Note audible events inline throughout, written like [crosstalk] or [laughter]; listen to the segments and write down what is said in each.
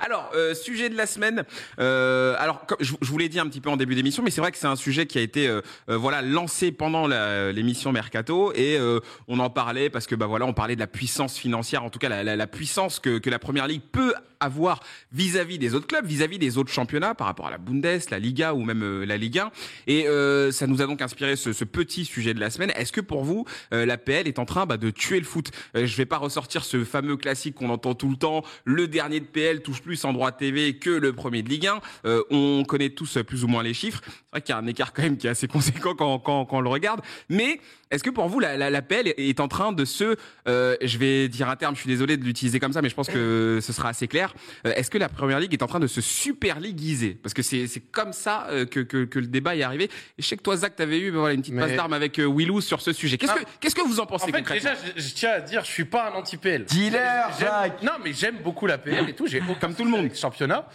Alors, euh, sujet de la semaine. Euh, alors, comme je, vous l'ai dit un petit peu en début d'émission, mais c'est vrai que c'est un sujet qui a été euh, euh, voilà lancé pendant l'émission Mercato et euh, on en parlait parce que bah voilà, on parlait de la puissance financière, en tout cas la, la- la puissance que, que la Première Ligue peut avoir vis-à-vis des autres clubs, vis-à-vis des autres championnats, par rapport à la Bundes, la Liga ou même euh, la Ligue 1. Et euh, ça nous a donc inspiré ce, ce petit sujet de la semaine. Est-ce que pour vous, euh, la PL est en train bah, de tuer le foot? Euh, Je vais pas ressortir ce fameux classique qu'on entend tout le temps. Le dernier de PL touche plus en droit TV que le premier de Ligue 1. Euh, on connaît tous euh, plus ou moins les chiffres. C'est vrai qu'il y a un écart quand même qui est assez conséquent quand, quand, quand on le regarde. Mais est-ce que pour vous, la, la, la PL est- en train de se... euh, je vais dire un terme, je suis désolé de l'utiliser comme ça, mais je pense que ce sera assez clair. Euh, est-ce que la Première Ligue est en train de se super liguiser Parce que c'est c'est comme ça euh, que, que, que le débat est arrivé. Et je sais que toi, Zach, t'avais eu ben voilà, une petite Mais- passe d'armes avec euh, Willou sur ce sujet. Qu'est-ce Ah. que qu'est-ce que vous en pensez En fait, concrètement? déjà, je, je tiens à dire, je suis pas un anti-PL. Dealer, J'aime- Jacques. Non, mais j'aime beaucoup la PL et tout. J'ai Comme tout le monde. championnat.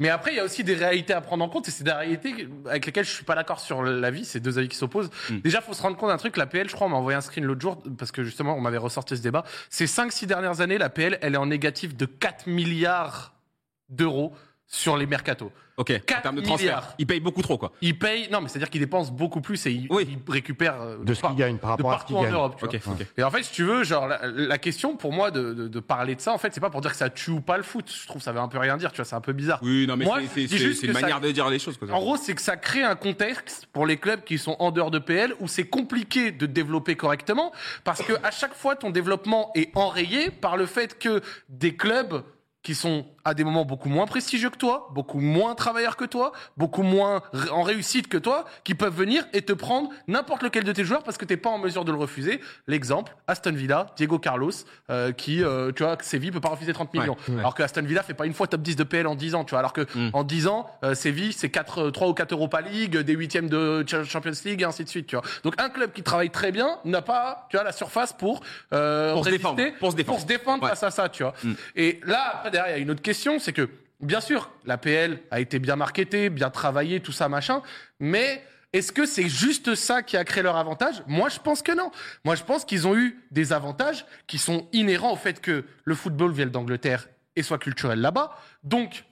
Mais après, il y a aussi des réalités à prendre en compte et c'est des réalités avec lesquelles je suis pas d'accord sur l'avis. C'est deux avis qui s'opposent. Mm. Déjà, faut se rendre compte d'un truc. La PL, je crois, on m'a envoyé un screen l'autre jour parce que justement, on m'avait ressorti ce débat. Ces 5-6 dernières années, la PL, elle est en négatif de 4 milliards d'euros sur les mercatos. Ok, en 4 termes de transfert. milliards. Ils payent beaucoup trop, quoi. Ils payent, non, mais c'est-à-dire qu'ils dépensent beaucoup plus et ils, Oui. ils récupèrent euh, De ce qu'il gagne par de rapport à ce qu'il en gagne. Europe. tu Ok, vois. ok. Et en fait, si tu veux, genre, la, la question pour moi de, de, de parler de ça, en fait, c'est pas pour dire que ça tue ou pas le foot. Je trouve que ça veut un peu rien dire, tu vois, c'est un peu bizarre. Oui, non, mais c'est- c'est c'est- c'est une ça- manière de dire les choses, quoi. En gros, c'est que ça crée un contexte pour les clubs qui sont en dehors de PL où c'est compliqué de développer correctement parce que à chaque fois ton développement est enrayé par le fait que des clubs qui sont à des moments beaucoup moins prestigieux que toi, beaucoup moins travailleurs que toi, beaucoup moins en réussite que toi, qui peuvent venir et te prendre n'importe lequel de tes joueurs parce que t'es pas en mesure de le refuser. L'exemple, Aston Villa, Diego Carlos, euh, qui, euh, tu vois, Séville peut pas refuser 30 millions. Ouais. Alors que Aston Villa fait pas une fois top 10 de PL en 10 ans, tu vois. Alors que Mm. en 10 ans, euh, Séville, c'est 4, 3 ou 4 Europa League, des huitièmes de Ch- Champions League et ainsi de suite, tu vois. Donc un club qui travaille très bien n'a pas, tu vois, la surface pour, euh, Pour se défendre, pour se défendre. Ouais. face à ça, tu vois. Mm. Et là, après, derrière, il y a une autre question, c'est que, bien sûr, la PL a été bien marketée, bien travaillée, tout ça, machin, mais est-ce que c'est juste ça qui a créé leur avantage? Moi, je pense que non. Moi, je pense qu'ils ont eu des avantages qui sont inhérents au fait que le football vienne d'Angleterre et soit culturel là-bas. Donc,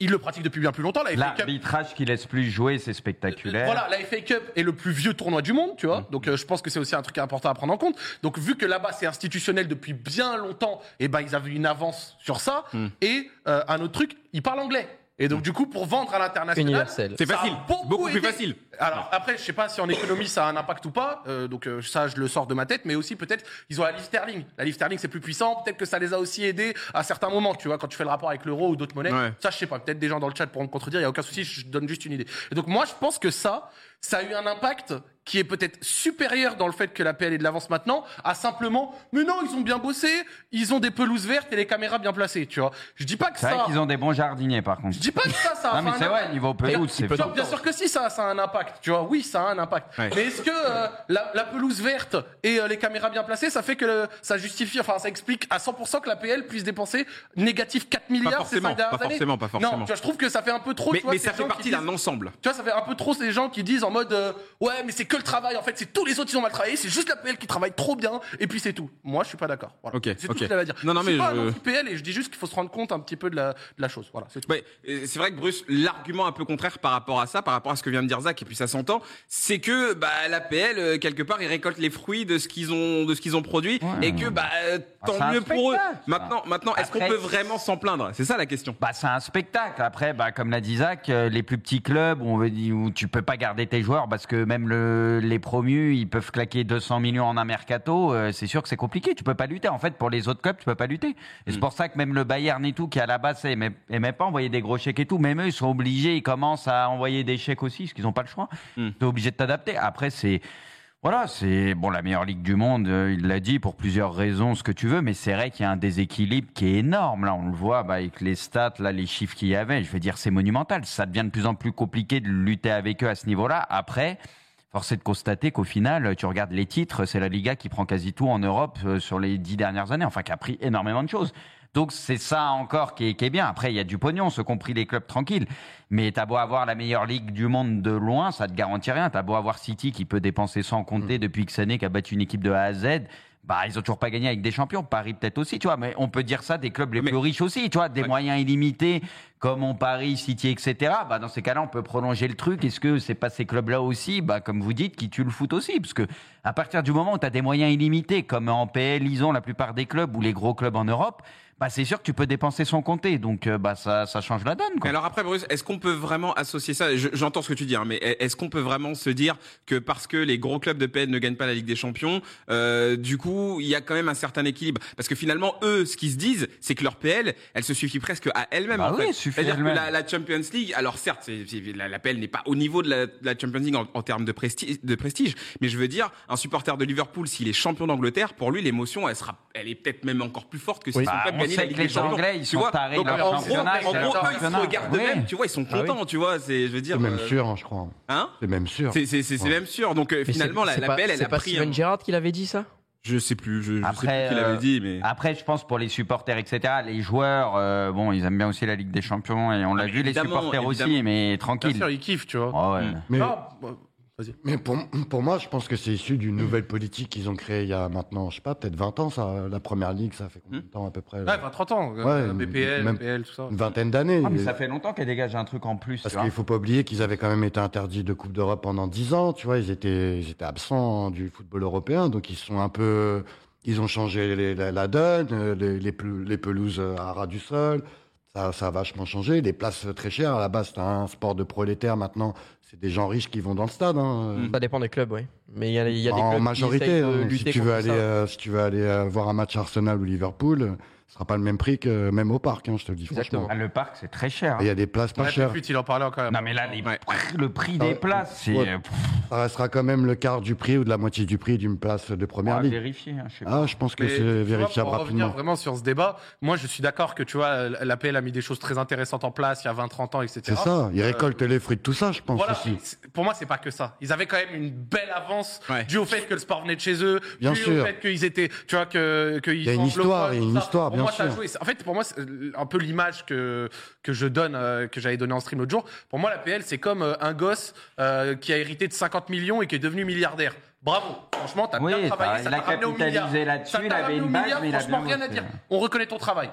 ils le pratiquent depuis bien plus longtemps. La FA Cup, L'arbitrage qui laisse plus jouer, c'est spectaculaire. voilà, la FA Cup est le plus vieux tournoi du monde, tu vois. Donc euh, je pense que c'est aussi un truc important à prendre en compte. Donc vu que là-bas c'est institutionnel depuis bien longtemps, et ben ils avaient une avance sur ça. Et euh, un autre truc, ils parlent anglais. Et donc du coup pour vendre à l'international, Universel. C'est ça a facile. beaucoup Beaucoup plus aidé. facile. Alors après, je sais pas si en économie ça a un impact ou pas. euh, donc euh, ça, je le sors de ma tête. Mais aussi peut-être ils ont la livre sterling. La livre sterling c'est plus puissant. Peut-être que ça les a aussi aidés à certains moments. Tu vois, quand tu fais le rapport avec l'euro ou d'autres monnaies. Ouais. Ça, je sais pas. Peut-être des gens dans le chat pourront me contredire. Il y a aucun souci. Je donne juste une idée. Et donc moi, je pense que ça, ça a eu un impact qui est peut-être supérieur dans le fait que la PL est de l'avance maintenant, à simplement, mais non, ils ont bien bossé, ils ont des pelouses vertes et les caméras bien placées, tu vois. Je dis pas que C'est ça. vrai qu'ils ont des bons jardiniers, par contre. Je dis pas que ça, ça a Non, mais c'est vrai, impact. niveau pelouse, c'est bien sûr que si, ça, ça a un impact. Tu vois, oui, ça a un impact. Ouais. Mais est-ce que euh, la, la pelouse verte et euh, les caméras bien placées, ça fait que le- ça justifie, enfin, ça explique à 100% que la PL puisse dépenser négatif 4 milliards ces forcément, cinq dernières pas années? forcément, pas forcément. Non, tu vois, je trouve que ça fait un peu trop. Mais, tu vois, mais ça fait partie d'un ensemble. tu vois, ça fait un peu trop ces gens qui disent en mode euh, ouais, mais c'est que le travail. En fait, c'est tous les autres qui ont mal travaillé. C'est juste la PL qui travaille trop bien. Et puis c'est tout. Moi, je suis pas d'accord. Voilà. Ok, c'est tout ce que j'avais à dire. Non, non, je suis mais pas je- un anti-PL et je dis juste qu'il faut se rendre compte un petit peu de la, de la chose. Voilà. C'est tout. Ouais, c'est vrai que Bruce, l'argument un peu contraire par rapport à ça, par rapport à ce que vient de dire Zach, et puis ça s'entend, c'est que bah, l'APL euh, quelque part ils récoltent les fruits de ce qu'ils ont de ce qu'ils ont produit, et que bah euh, tant Ah, un mieux pour eux. Maintenant, maintenant, est-ce qu'on peut vraiment s'en plaindre? C'est ça la question. Bah, c'est un spectacle. Après, bah, comme l'a dit Zach, les plus petits clubs où, on veut dire, où tu peux pas garder tes joueurs parce que même le, les promus, ils peuvent claquer 200 millions en un mercato. euh, c'est sûr que c'est compliqué. Tu peux pas lutter. En fait, pour les autres clubs, tu peux pas lutter. Et c'est pour ça que même le Bayern et tout, qui à la base aimait, aimait pas envoyer des gros chèques et tout, même eux, ils sont obligés, ils commencent à envoyer des chèques aussi, parce qu'ils ont pas le choix. Mm. T'es obligé de t'adapter. Après, c'est voilà, c'est bon la meilleure ligue du monde. euh, il l'a dit pour plusieurs raisons, ce que tu veux, mais c'est vrai qu'il y a un déséquilibre qui est énorme. Là, on le voit bah, avec les stats, là, les chiffres qu'il y avait. Je veux dire, c'est monumental. Ça devient de plus en plus compliqué de lutter avec eux à ce niveau-là. Après. Force est de constater qu'au final, tu regardes les titres, c'est la Liga qui prend quasi tout en Europe euh, sur les dix dernières années, enfin qui a pris énormément de choses. Donc c'est ça encore qui est, qui est bien. Après, il y a du pognon, ce compris les clubs tranquilles. Mais t'as beau avoir la meilleure ligue du monde de loin, ça te garantit rien. T'as beau avoir City qui peut dépenser sans compter depuis X années, qui a battu une équipe de A à Z. Bah, ils ont toujours pas gagné avec des champions. Paris peut-être aussi, tu vois. Mais on peut dire ça des clubs les Mais- plus riches aussi, tu vois, des Ouais. moyens illimités comme ont Paris, City, etc. Bah, dans ces cas-là, on peut prolonger le truc. Est-ce que c'est pas ces clubs-là aussi, bah, comme vous dites, qui tuent le foot aussi? Parce que à partir du moment où as des moyens illimités, comme en PL, ils ont la plupart des clubs ou les gros clubs en Europe, bah, c'est sûr que tu peux dépenser sans compter. Donc, euh, bah, ça, ça change la donne. Quoi. Alors après, Bruce, est-ce qu'on peut vraiment associer ça? Je- J'entends ce que tu dis, hein, mais est-ce qu'on peut vraiment se dire que parce que les gros clubs de PL ne gagnent pas la Ligue des Champions, euh, du coup, il y a quand même un certain équilibre? Parce que finalement, eux, ce qu'ils se disent, c'est que leur PL, elle se suffit presque à elle-même. Bah en oui, fait. C'est-à-dire que la, la Champions League, alors certes, la, la PL n'est pas au niveau de la, de la Champions League en, en termes de prestige, de prestige, mais je veux dire, un supporter de Liverpool, s'il est champion d'Angleterre, pour lui, l'émotion, elle sera, elle est peut-être même encore plus forte que si Oui. son Bah, club sait la que Ligue les des Champions. Anglais, ils Tu sont vois tarés de Donc, leur en gros, championnat, en c'est gros, eux, ils se regardent Oui. eux-mêmes, tu vois, ils sont Ah oui. contents, tu vois, c'est, je veux dire. C'est même euh, sûr, hein, je crois. Hein C'est même sûr. c'est c'est- c'est- c'est Ouais. même sûr. Donc euh, finalement, c'est- la, c'est la pas- PL, elle c'est a pas pris. Steven un- Gerrard qui l'avait dit ça? Je sais plus, je, je sais Après, plus qui l'avait euh, dit, mais. Après, je pense pour les supporters, etc. Les joueurs, euh, bon, ils aiment bien aussi la Ligue des Champions et on l'a Ah, vu, les évidemment, supporters aussi, mais Bien tranquille. sûr, ils kiffent, tu vois. Oh, ouais. Mm. Mais, Non, bah, vas-y. Mais pour, pour moi, je pense que c'est issu d'une nouvelle politique qu'ils ont créée il y a maintenant, je sais pas, peut-être 20 ans, ça. La première ligue, ça fait combien de temps à peu près là Ouais, 20-30 ans. euh, Ouais, BPL, même- BPL, tout ça. Une vingtaine d'années. Ah, mais ça fait longtemps qu'elle dégage un truc en plus. Parce tu vois. qu'il faut pas oublier qu'ils avaient quand même été interdits de Coupe d'Europe pendant 10 ans, tu vois, ils étaient, ils étaient absents du football européen, donc ils sont un peu, ils ont changé les- la, la donne, euh, les, les, les pelouses euh, à ras du sol, ça, ça a vachement changé, les places euh, très chères, à la base c'était un sport de prolétaires, maintenant c'est des gens riches qui vont dans le stade. Hein. Mm. Ça dépend des clubs, oui. Mais il y a, y a des clubs en qui majorité, essayent de hein. si lutter tu veux aller, ça. euh, si tu veux aller euh, voir un match Arsenal ou Liverpool, euh, ce sera pas le même prix que même au parc, hein, je te le dis Exactement. franchement. Ah, le parc, c'est très cher. Et Il y a des places pas chères. Il en parlait encore. Non, mais là, les- Ouais. le prix Ah des ouais. places, c'est. Ouais. euh, Ça restera quand même le quart du prix ou de la moitié du prix d'une place de on première va ligue. vérifier. hein, je sais pas. Ah, je pense que Mais, c'est vois, vérifiable pour revenir rapidement. vraiment sur ce débat, moi je suis d'accord que tu vois, l'APL a mis des choses très intéressantes en place il y a 20-30 ans, etc. C'est ça, ils Euh, récoltent les fruits de tout ça, je pense Voilà, aussi. c'est- pour moi, c'est pas que ça. Ils avaient quand même une belle avance Ouais. dû au fait que le sport venait de chez eux, Bien dû sûr. au fait qu'ils étaient, tu vois, que qu'ils Il y a une histoire, il y a une histoire, bien moi, ça a sûr. joué. En fait, pour moi, c'est euh, un peu l'image que que je donne, euh, que j'avais donné en stream l'autre jour. Pour moi, l'APL, c'est comme euh, un gosse euh, qui a hérité de 50 millions et qui est devenu milliardaire. Bravo, franchement, t'as Oui, bien travaillé, ça il a t'a ramené au capitalisé milliard. là-dessus, Ça il avait une base, mais il a franchement, bien rien à dire. On reconnaît ton travail.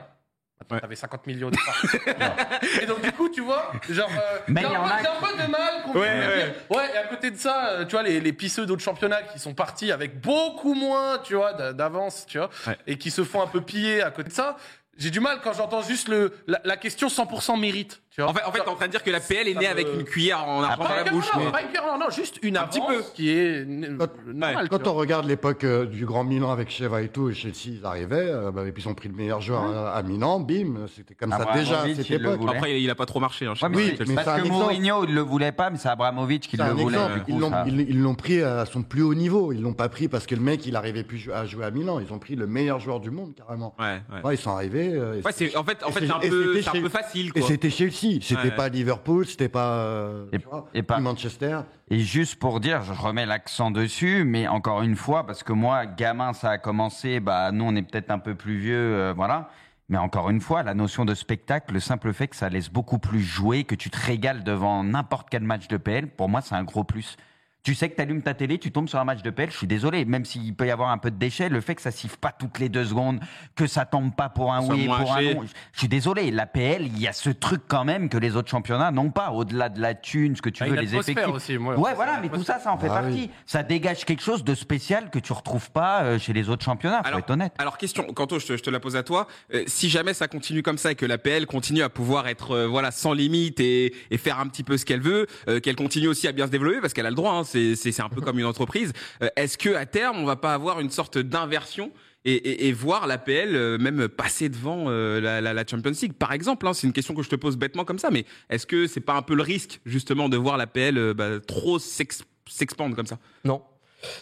Ouais. T'avais 50 millions de [laughs] Et donc, du coup, tu vois, genre, euh, Mais j'ai un, a un peu de mal qu'on Ouais, ouais. dire, ouais, et à côté de ça, euh, tu vois, les, les pisseux d'autres championnats qui sont partis avec beaucoup moins, tu vois, d'a- d'avance, tu vois, Ouais. et qui se font un peu piller à côté de ça. J'ai du mal quand j'entends juste le, la, la question 100% mérite, tu vois. En fait, en fait, t'es en train de dire que la PL est Ça née avec une cuillère en argent Pas dans la une bouche. cuillère, mais- pas une cuillère, non, non, juste une Un petit peu. qui est Quand- normale. Quand on regarde l'époque euh, du Grand Milan avec Cheva et tout, et Chelsea, ils arrivaient, euh, bah, et puis ils ont pris le meilleur joueur à, à Milan, bim, c'était comme ça Abramovich, déjà à cette époque. Après, il a pas trop marché. Hein, Ouais, mais Oui, mais sais. c'est un Parce que exemple. Mourinho, il le voulait pas, mais c'est Abramovich qui le voulait. Ils l'ont, ça- ils- ils l'ont pris à son plus haut niveau. Ils l'ont pas pris parce que le mec, il arrivait plus à jouer à Milan. Ils ont pris le meilleur joueur du monde, carrément. Ouais, ouais. Ouais, ils sont arrivés. euh, et Ouais, c'est, en fait, en fait, c'est- un peu, c'était c'est un chez- peu facile, Et c'était Chelsea, c'était Ouais. pas Liverpool, c'était pas, euh, Et- tu vois, et pas- Manchester. Et juste pour dire, je remets l'accent dessus, mais encore une fois, parce que moi, gamin, ça a commencé, bah, nous, on est peut-être un peu plus vieux, euh, voilà. Mais encore une fois, la notion de spectacle, le simple fait que ça laisse beaucoup plus jouer, que tu te régales devant n'importe quel match de PL, pour moi, c'est un gros plus. Tu sais que tu allumes ta télé, tu tombes sur un match de PL, je suis désolé, même s'il peut y avoir un peu de déchets, le fait que ça siffle pas toutes les deux secondes, que ça tombe pas pour un Soit oui et pour un non, je suis désolé, la PL, il y a ce truc quand même que les autres championnats n'ont pas, au-delà de la thune, ce que tu Ah, veux, les effectifs. aussi, moi. Ouais, voilà, mais tout ça, ça en fait Ah partie. oui. Ça dégage quelque chose de spécial que tu retrouves pas euh, chez les autres championnats, faut Alors, être honnête. alors question, Quentin, je te, je te la pose à toi. Euh, si jamais ça continue comme ça et que la PL continue à pouvoir être euh, voilà sans limite et, et faire un petit peu ce qu'elle veut, euh, qu'elle continue aussi à bien se développer parce qu'elle a le droit, hein, c'est un peu comme une entreprise. euh, Est-ce que à terme on va pas avoir une sorte d'inversion et, et, et voir la PL euh, même passer devant euh, la, Champions League? Par exemple hein, C'est une question que je te pose bêtement comme ça, mais est-ce que c'est pas un peu le risque justement de voir la PL euh, bah, trop s'ex- s'expandre comme ça? Non.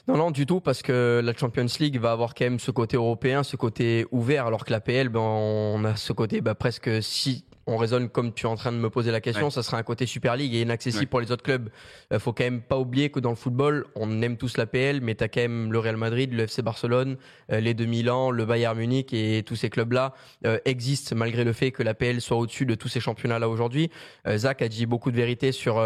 Non, non, du tout, parce que la Champions League va avoir quand même ce côté européen, ce côté ouvert, alors que la PL, ben, on a ce côté bah, presque si on raisonne comme tu es en train de me poser la question, Ouais. ça serait un côté Super League et inaccessible Ouais. pour les autres clubs. Euh, faut quand même pas oublier que dans le football, on aime tous la PL, mais tu as quand même le Real Madrid, le FC Barcelone, euh, les deux Milan, le Bayern Munich et tous ces clubs-là euh, existent malgré le fait que la PL soit au-dessus de tous ces championnats-là aujourd'hui. Euh, Zach a dit beaucoup de vérité sur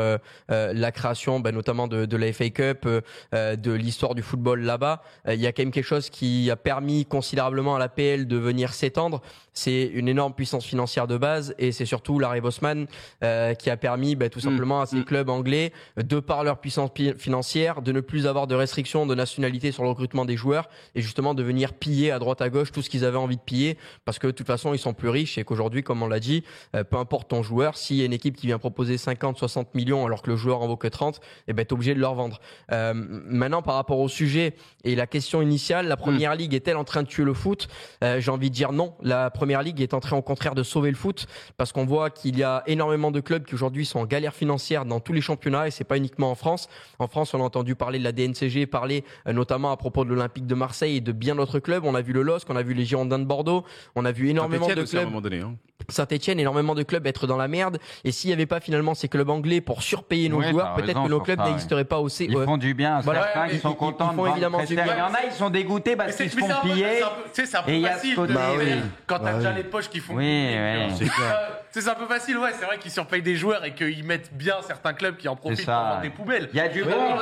la création, bah, notamment de, de la FA Cup, de l'histoire du football là-bas. Il y a quand même quelque chose qui a permis considérablement à la PL de venir s'étendre. C'est une énorme puissance financière de base et c'est surtout Larry Bosman euh, qui a permis bah, tout simplement à ces mm. clubs anglais, de par leur puissance financière, de ne plus avoir de restrictions de nationalité sur le recrutement des joueurs et justement de venir piller à droite à gauche tout ce qu'ils avaient envie de piller parce que de toute façon ils sont plus riches et qu'aujourd'hui, comme on l'a dit, euh, peu importe ton joueur, s'il y a une équipe qui vient proposer 50, 60 millions alors que le joueur en vaut que 30, eh ben, t'es obligé de leur vendre. Euh, maintenant, par rapport au sujet et la question initiale, la première ligue est-elle en train de tuer le foot? Euh, J'ai envie de dire non. La première ligue est en train au contraire de sauver le foot parce qu'on voit qu'il y a énormément de clubs qui aujourd'hui sont en galère financière dans tous les championnats et c'est pas uniquement en France. En France, on a entendu parler de la DNCG, parler euh, notamment à propos de l'Olympique de Marseille et de bien d'autres clubs. On a vu le LOSC, on a vu les Girondins de Bordeaux, on a vu énormément de aussi, à un clubs. moment donné. hein. Saint-Etienne, énormément de clubs être dans la merde. Et s'il n'y avait pas finalement ces clubs anglais pour surpayer nos Ouais, joueurs, peut-être que nos clubs ouais. n'existeraient pas aussi. Ils ouais. font du bien. Voilà, Certains qui sont ils- ils contents font de vendre évidemment du bien. Il y en a, ils sont dégoûtés parce qu'ils se font piller. c'est un peu- facile quand t'as déjà les poches qui font Oui. C'est clair. Euh, C'est un peu facile, ouais. C'est vrai qu'ils surpayent des joueurs et qu'ils mettent bien certains clubs qui en profitent pour vendre des poubelles. Il y a du Mais bon.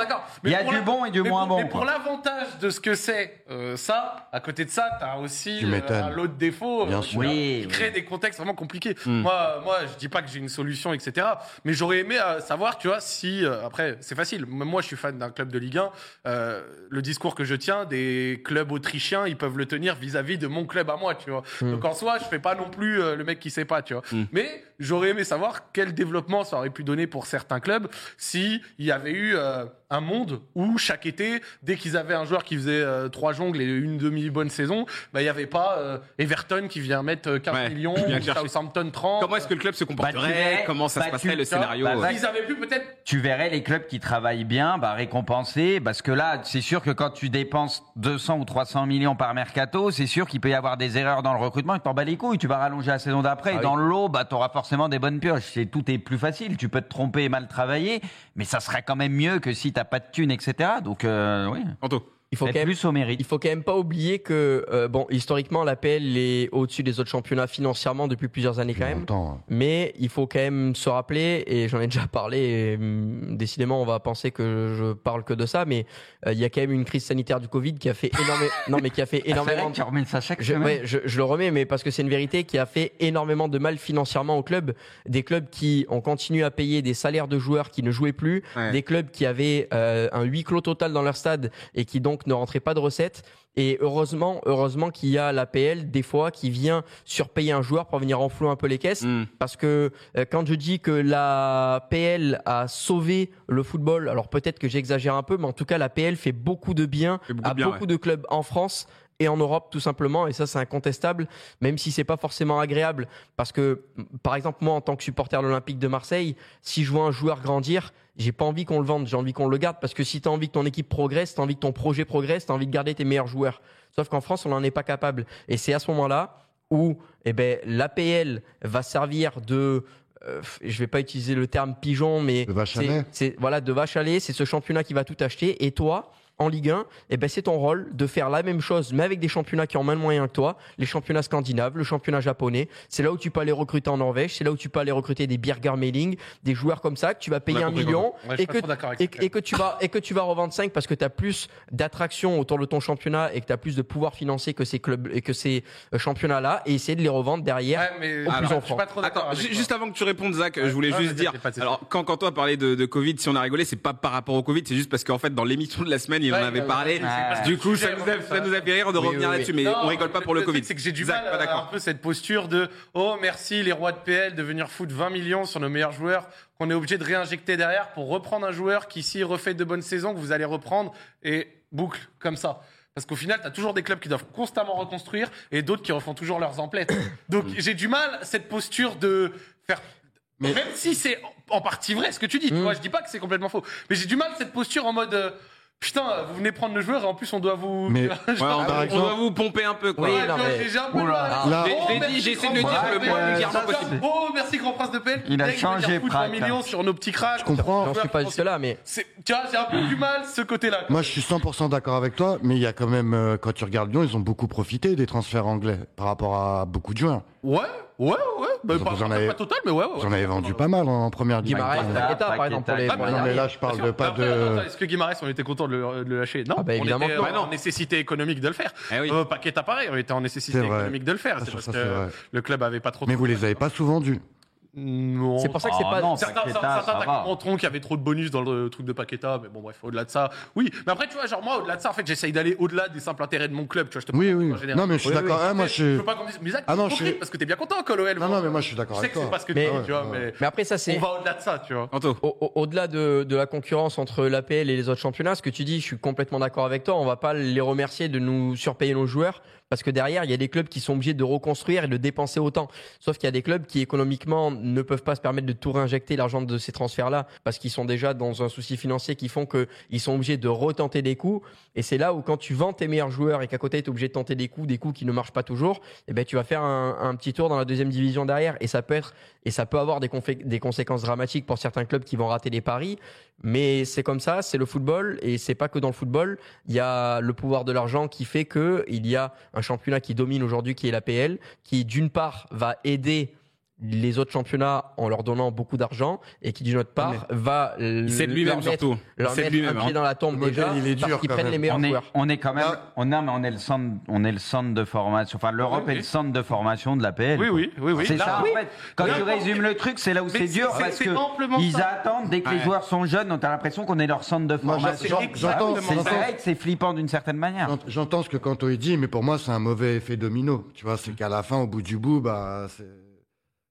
Il y Mais a du bon et du mais moins bon, Mais pour l'avantage de ce que c'est euh, ça, à côté de ça, t'as aussi Tu euh, m'étonnes. un lot de défauts Bien euh, qui- créent des contextes vraiment compliqués. Mm. Moi, moi, je dis pas que j'ai une solution, etc. Mais j'aurais aimé savoir, tu vois, si après, c'est facile. Même moi, je suis fan d'un club de Ligue 1. euh, le discours que je tiens, des clubs autrichiens, ils peuvent le tenir vis-à-vis de mon club à moi, tu vois. Mm. Donc en soi, je fais pas non plus le mec qui sait pas, tu vois. Mm. Mais j'aurais aimé savoir quel développement ça aurait pu donner pour certains clubs si il y avait eu euh, un monde où chaque été, dès qu'ils avaient un joueur qui faisait euh, trois jongles et une demi bonne saison, bah il y avait pas euh, Everton qui vient mettre euh, 15 Ouais, millions, ou. Southampton 30. Comment est-ce que le club se Bah, comporterait verrais- Comment ça bah, se tu- passerait le tu scénario bah, ouais. Ils avaient pu peut-être tu verrais les clubs qui travaillent bien bah, récompenser parce que là c'est sûr que quand tu dépenses 200 ou 300 millions par mercato c'est sûr qu'il peut y avoir des erreurs dans le recrutement et t'en bats les couilles tu vas rallonger la saison d'après Ah et oui. dans l'eau bah t'auras forcément des bonnes pioches tout est plus facile. Tu peux te tromper et mal travailler mais ça serait quand même mieux que si t'as pas de thunes etc donc euh, oui. Il faut quand même plus au mérite Il faut quand même pas oublier que, euh, bon, historiquement, l'APL est au-dessus des autres championnats financièrement depuis plusieurs années quand même. Longtemps. Mais il faut quand même se rappeler, et j'en ai déjà parlé, et, hum, décidément on va penser que je parle que de ça, mais euh, il y a quand même une crise sanitaire du Covid qui a fait énormément, [laughs] non mais qui a fait Ah, énormément. vrai ça chaque Je, semaine ouais, je, je le remets, mais parce que c'est une vérité qui a fait énormément de mal financièrement aux clubs. Des clubs qui ont continué à payer des salaires de joueurs qui ne jouaient plus, Ouais. des clubs qui avaient euh, un huis clos total dans leur stade et qui donc ne rentraient pas de recettes. Et heureusement, heureusement qu'il y a l'APL des fois qui vient surpayer un joueur pour venir enflouer un peu les caisses. Mm. Parce que euh, quand je dis que la PL a sauvé le football, alors peut-être que j'exagère un peu, mais en tout cas la PL fait beaucoup de bien beaucoup à de bien, beaucoup ouais. de clubs en France et en Europe tout simplement. Et ça c'est incontestable même si c'est pas forcément agréable. Parce que par exemple moi en tant que supporter de l'Olympique de Marseille si je vois un joueur grandir j'ai pas envie qu'on le vende. J'ai envie qu'on le garde. Parce que si tu as envie que ton équipe progresse tu as envie que ton projet progresse tu as envie de garder tes meilleurs joueurs. Sauf qu'en France on n'en est pas capable. Et c'est à ce moment-là où eh ben l'APL va servir de euh, je vais pas utiliser le terme pigeon mais c'est voilà de vache à lait, c'est ce championnat qui va tout acheter. Et toi en Ligue 1, eh ben c'est ton rôle de faire la même chose, mais avec des championnats qui ont moins de moyens que toi, les championnats scandinaves, le championnat japonais. C'est là où tu peux aller recruter en Norvège, c'est là où tu peux aller recruter des Birger Meling, des joueurs comme ça que tu vas payer un million Ouais, et que et, et que tu vas et que tu vas revendre 5 parce que tu as plus d'attraction autour de ton championnat et que tu as plus de pouvoir financier que ces clubs et que ces euh, championnats là et essayer de les revendre derrière. Ouais, mais Au plus alors, je suis pas trop. Attends, juste avant que tu répondes, Zach, Ouais. je voulais Ouais, juste dire. Alors, quand, quand toi parlais de, de Covid, si on a rigolé, c'est pas par rapport au Covid, c'est juste parce qu'en fait, dans l'émission de la semaine, Ouais, avait parlé. Du coup, ça nous, a, fait, ça nous a fait rire de Oui, revenir oui, là-dessus, mais Non, on rigole pas pour le, Covid. C'est que j'ai du Zach, mal à un peu cette posture de oh merci les rois de PL de venir foutre 20 millions sur nos meilleurs joueurs qu'on est obligé de réinjecter derrière pour reprendre un joueur qui s'il refait de bonnes saisons que vous allez reprendre et boucle comme ça. Parce qu'au final, tu as toujours des clubs qui doivent constamment reconstruire et d'autres qui refont toujours leurs emplettes. [coughs] Donc j'ai du mal cette posture de faire Mais- même si c'est en partie vrai ce que tu dis, tu Mm. vois, je dis pas que c'est complètement faux, mais j'ai du mal cette posture en mode euh, Putain, vous venez prendre le joueur et en plus on doit vous. Mais- Ouais, on, doit vous pomper un peu, quoi. Oui, ouais, non, tu vois, mais- j'ai- un peu. Là- J'ai- Oh, essayé de grand le dire prince le de moins vulgairement possible. Oh, merci grand prince de Pelle. Il a changé, venir foutre 20 Prague, millions sur nos petits cracks. Je comprends. J'en suis pas jusque là, mais Tu vois, j'ai un peu du mal ce côté-là. Moi, je suis 100% d'accord avec toi, mais il y a quand même, euh, quand tu regardes Lyon, ils ont beaucoup profité des transferts anglais par rapport à beaucoup de joueurs. Ouais, ouais, ouais. Bah, pas, vous en pas- avez- pas total, mais ouais. ouais. Vous en avez vendu pas mal en première. Guimaraes, Paqueta, Paqueta, par exemple, pour les Paqueta. pour Ah, Non, mais là, je parle de pas de. Est-ce que Guimarães, on était content de le, de le lâcher? Non, Ah bah, on évidemment était que non. euh, en nécessité économique de le faire. Eh oui. Euh, Paqueta, pareil, on était en nécessité économique de le faire. Ah, C'est parce ça, que le club avait pas trop. Mais de- vous les avez pas souvent vendus. Non. C'est pour ça que c'est Oh pas. non, Certains, Paqueta, certains montreront qu'il y avait trop de bonus dans le truc de Paqueta, mais bon, bref, au-delà de ça, oui. Mais après, tu vois, genre, moi, au-delà de ça, en fait, j'essaye d'aller au-delà des simples intérêts de mon club, tu vois, je te Oui, oui. Non, mais je suis Oui, d'accord. oui. Ah, moi, Je je. veux pas qu'on dise, mais Zach, Ah non, t'es je suis- parce que t'es bien content l'OL. Non, non, mais moi, je suis Je d'accord sais avec que c'est toi. pas ce que Mais- tu vois, Ouais, mais Mais après, ça, c'est. on va au-delà de ça, tu vois. Anto. Au- au- Au-delà de, de la concurrence entre l'APL et les autres championnats, ce que tu dis, je suis complètement d'accord avec toi. On va pas les remercier de nous surpayer nos joueurs parce que derrière, il y a des clubs qui sont obligés de reconstruire et de dépenser autant. Sauf qu'il y a des clubs qui économiquement ne peuvent pas se permettre de tout réinjecter l'argent de ces transferts-là parce qu'ils sont déjà dans un souci financier qui font qu'ils sont obligés de retenter des coups. Et c'est là où quand tu vends tes meilleurs joueurs et qu'à côté tu es obligé de tenter des coups, des coups qui ne marchent pas toujours, eh ben tu vas faire un, petit tour dans la deuxième division derrière et ça peut être et ça peut avoir des conséquences dramatiques pour certains clubs qui vont rater les paris. Mais c'est comme ça, c'est le football et c'est pas que dans le football. Il y a le pouvoir de l'argent qui fait que il y a un championnat qui domine aujourd'hui, qui est l'APL, qui d'une part va aider les autres championnats en leur donnant beaucoup d'argent et qui d'une autre part va leur lui-même mettre, surtout. Mettre lui-même. un pied hein. dans la tombe Le modèle, déjà il est parce dur, qu'ils prennent même. les meilleurs on est, joueurs. on est quand même, Ah. on, non, mais on est le centre, on est le centre de formation. Enfin, l'Europe Oui, est le centre de formation de la PL. Oui, oui, oui, oui. C'est ça, oui. en fait. Quand tu résumes le truc, c'est là où c'est c'est- dur c'est- parce c'est que ils ça. attendent dès que les joueurs sont jeunes, donc t'as l'impression qu'on est leur centre de formation. C'est vrai que c'est flippant d'une certaine manière. J'ent- J'entends ce que Kanto dit, mais pour moi, c'est un mauvais effet domino. Tu vois, c'est qu'à la fin, au bout du bout, bah, c'est.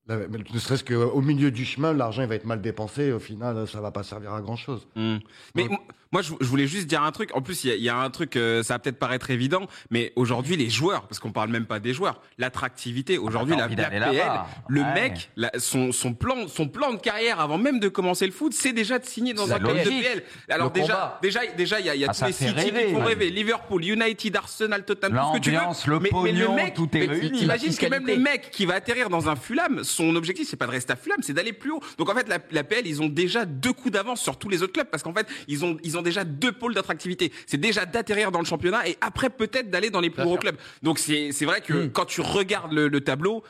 Là, Ne serait-ce qu'au milieu du chemin, l'argent va être mal dépensé. Et au final, ça va pas servir à grand chose. Hmm. Mais Donc- m- moi, je, je voulais juste dire un truc. En plus, il y y, a un truc, euh, ça va peut-être paraître évident, mais aujourd'hui, les joueurs, parce qu'on parle même pas des joueurs, l'attractivité. Aujourd'hui, t'as la, PL, le Ouais. mec, la- son, son plan, son plan de carrière avant même de commencer le foot, c'est déjà de signer dans un club de. PL. Alors Le déjà, combat. déjà, déjà, il y a, y a Ah, tous les City rêver, qui font rêver, Liverpool, United, Arsenal, Tottenham, tout ce que tu veux. Le mais, mais le mec, tout est mais réuni. T'imagines que même le mec qui va atterrir dans un Fulham, son objectif c'est pas de rester à Fulham, c'est d'aller plus haut. Donc en fait, la, la PL, ils ont déjà deux coups d'avance sur tous les autres clubs parce qu'en fait, ils ont ils ont déjà deux pôles d'attractivité. C'est déjà d'atterrir dans le championnat et après peut-être d'aller dans les plus gros clubs. Donc c'est c'est vrai que Mm. quand tu regardes le, le tableau,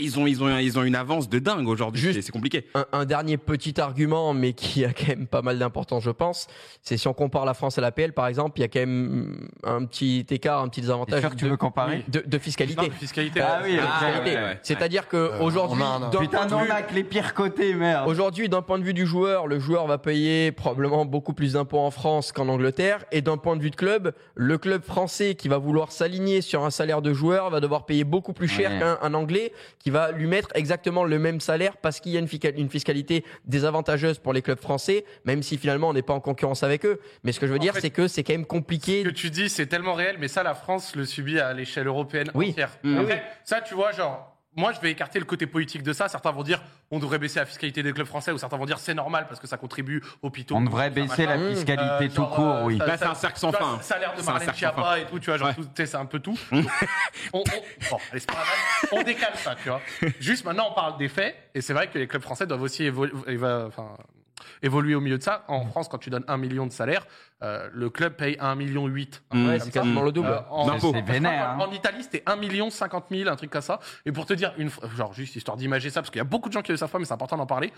ils ont ils ont ils ont une avance de dingue aujourd'hui. C'est- compliqué. Un, un dernier petit argument, mais qui a quand même pas mal d'importance, je pense, c'est si on compare la France à l'APL, par exemple, il y a quand même un petit écart, un petit désavantage sûr que tu de, veux comparer de, de fiscalité. Non, de fiscalité. Ah oui, De ok, fiscalité. ouais, ouais. C'est-à-dire que Euh, aujourd'hui, Putain, point de non, on vue- a que les pires côtés, merde. Aujourd'hui, d'un point de vue du joueur, le joueur va payer probablement beaucoup plus d'impôts en France qu'en Angleterre. Et d'un point de vue de club, le club français qui va vouloir s'aligner sur un salaire de joueur va devoir payer beaucoup plus cher Ouais. qu'un un Anglais qui va lui mettre exactement le même salaire parce qu'il y a une, fiscalité désavantageuse pour les clubs français, même si finalement on n'est pas en concurrence avec eux. Mais ce que je veux En dire, c'est que c'est quand même compliqué. Ce que tu dis, c'est tellement réel, mais ça, la France le subit à l'échelle européenne Oui. entière. Mmh. Après, ça, tu vois, genre, moi, je vais écarter le côté politique de ça. Certains vont dire, on devrait baisser la fiscalité des clubs français, ou certains vont dire, c'est normal parce que ça contribue aux hôpitaux. On devrait baisser la fiscalité Euh, tout genre, court, euh, oui. ça- Là, c'est un cercle sans fin. Salaire de Marlène Schiappa et tout, tu vois, genre, Ouais. tout, tu sais, c'est un peu tout. [laughs] Donc, on, on- bon, allez, c'est pas grave. on décale ça, tu vois. Juste maintenant, on parle des faits, et c'est vrai que les clubs français doivent aussi évo- éva- enfin, évoluer au milieu de ça. En France, quand tu donnes un million de salaire, euh, le club paye 1,8 million. huit. Mmh. C'est quasiment le double. Euh, en, en- vénère, en- hein. en Italie, c'était 1 million 50 000, un truc comme ça. Et pour te dire, une, genre juste histoire d'imager ça, parce qu'il y a beaucoup de gens qui le savent pas, mais c'est important d'en parler.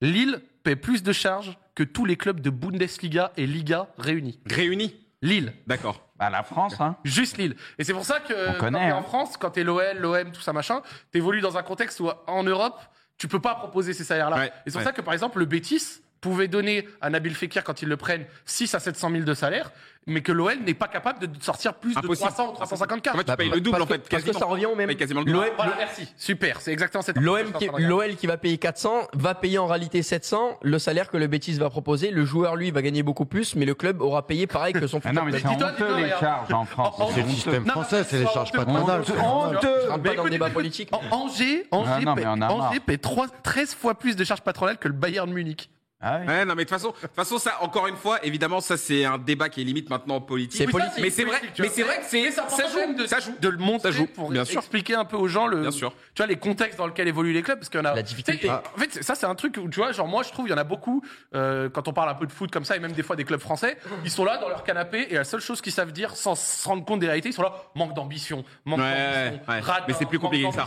Lille paie plus de charges que tous les clubs de Bundesliga et Liga réunis. Réunis. Lille. D'accord. Bah, la France, hein. Juste Lille. Et c'est pour ça que On quand t'es hein. en France, quand t'es l'OL, l'OM, tout ça machin, t'évolues dans un contexte où en Europe, tu peux pas proposer ces salaires-là. Ouais, et c'est pour ouais. ça que par exemple le Bétis pouvait donner à Nabil Fekir quand ils le prennent 6 à 700 000 de salaire, mais que l'OL n'est pas capable de sortir plus Impossible. de 300 ou 350 En fait, tu Bah, payes bah, le double parce en fait. que- parce que quasiment. ça revient au même. payes quasiment le double. L'OM Voilà, merci. Super, c'est exactement cette L'OM qui, l'OL qui va payer 400 va payer en réalité 700 le salaire que le Betis va proposer. Le joueur lui va gagner beaucoup plus, mais le club aura payé pareil que son [laughs] Ah futur non, mais club. c'est honteux les charges en France. C'est le honteux. système Non, français, c'est les charges patronales. Honteux. pas dans le débat politique. En- Angers, Angers, Ah paie, on a marre. Angers paie trois- 13 fois plus de charges patronales que le Bayern Munich. Ah oui. Ouais, non, mais de toute façon, de façon, ça, encore une fois, évidemment, ça, c'est un débat qui est limite maintenant politique. C'est politique. Mais c'est vrai, mais c'est vrai que c'est, ça, ça joue, de, ça joue. de le montrer Ça joue, pour bien sûr. expliquer un peu aux gens le, Bien sûr. tu vois, les contextes dans lesquels évoluent les clubs, parce qu'il y en a. La difficulté. En fait, ça, c'est un truc où, tu vois, genre, moi, je trouve, il y en a beaucoup, euh, quand on parle un peu de foot comme ça, et même des fois des clubs français, ils sont là dans leur canapé, et la seule chose qu'ils savent dire, sans se rendre compte des réalités, ils sont là, manque d'ambition, manque Ouais, d'ambition, ouais. radin, Mais c'est plus manque compliqué que ça.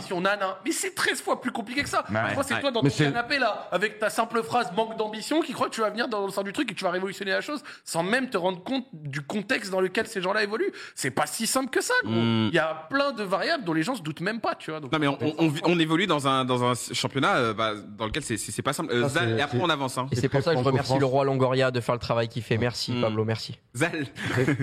Mais c'est 13 fois plus compliqué que ça. Ouais, Moi, c'est toi dans ton canapé, là, avec ta simple phrase manque d'ambition, qui croit que tu vas venir dans le sens du truc et que tu vas révolutionner la chose, sans même te rendre compte du contexte dans lequel ces gens-là évoluent. C'est pas si simple que ça, gros. Mm. Il y a plein de variables dont les gens se doutent même pas, tu vois. donc- Non mais on, on- on- on évolue dans un dans un championnat euh, bah, dans lequel c'est c'est pas simple. Euh, Ça, Zal, c'est- et après on avance. Hein. Et c'est pour ça que je remercie le roi Longoria de faire le travail qu'il fait. Merci, Mm. Pablo, merci. Zal.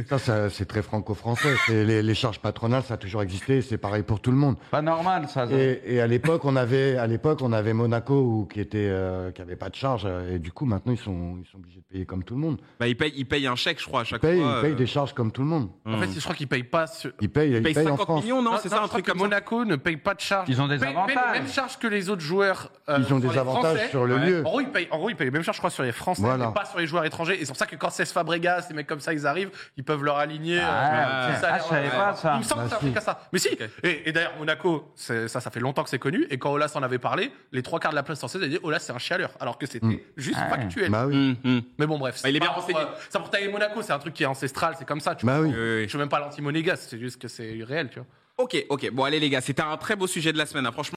Ça, ça, c'est très franco-français. Les, les charges patronales, ça a toujours existé. C'est pareil pour tout le monde. Pas normal, ça. Et, et à l'époque, on avait, à l'époque, on avait Monaco où, qui était, euh, qui avait pas de charges. euh, Et du coup, maintenant, ils sont, ils sont obligés de payer comme tout le monde. Bah il paye il paye un chèque je crois à Ils chaque payent, fois. ils payent euh, des charges comme tout le monde. En fait, je crois qu'ils payent pas. sur- Ils payent, il ils paye payent en 50 France. millions non c'est ça un truc comme ça. Monaco ne paye pas de charges. Ils ont des Paye- paye avantages. les mêmes charges que les autres joueurs. euh, Ils ont des avantages Français. sur le Ouais. lieu. En gros, ils payent, en gros, ils payent les mêmes charges, je crois, sur les Français, Voilà. mais pas sur les joueurs étrangers. Et c'est pour ça que quand c'est Fabregas, des mecs comme ça, ils arrivent, ils peuvent leur aligner. Ah, euh, Ah, je savais ouais. pas ça. Il me semble Bah, que c'est un si. truc à ça. Mais si. Et, et d'ailleurs, Monaco, ça, ça fait longtemps que c'est connu. Et quand Olas en avait parlé, les trois quarts de la place française avaient dit Olas, c'est un chialeur. Alors que c'était Mm. juste Ah. Factuel. Bah oui. Hum, hum. Mais bon, bref. Bah, il est c'est bien renseigné. pour, euh, Ça pour tailler Monaco, c'est un truc qui est ancestral, c'est comme ça. Tu Bah vois. oui. Je suis même pas l'anti-monégasque, c'est juste que c'est réel, tu vois. Ok ok bon allez les gars c'était un très beau sujet de la semaine hein. franchement.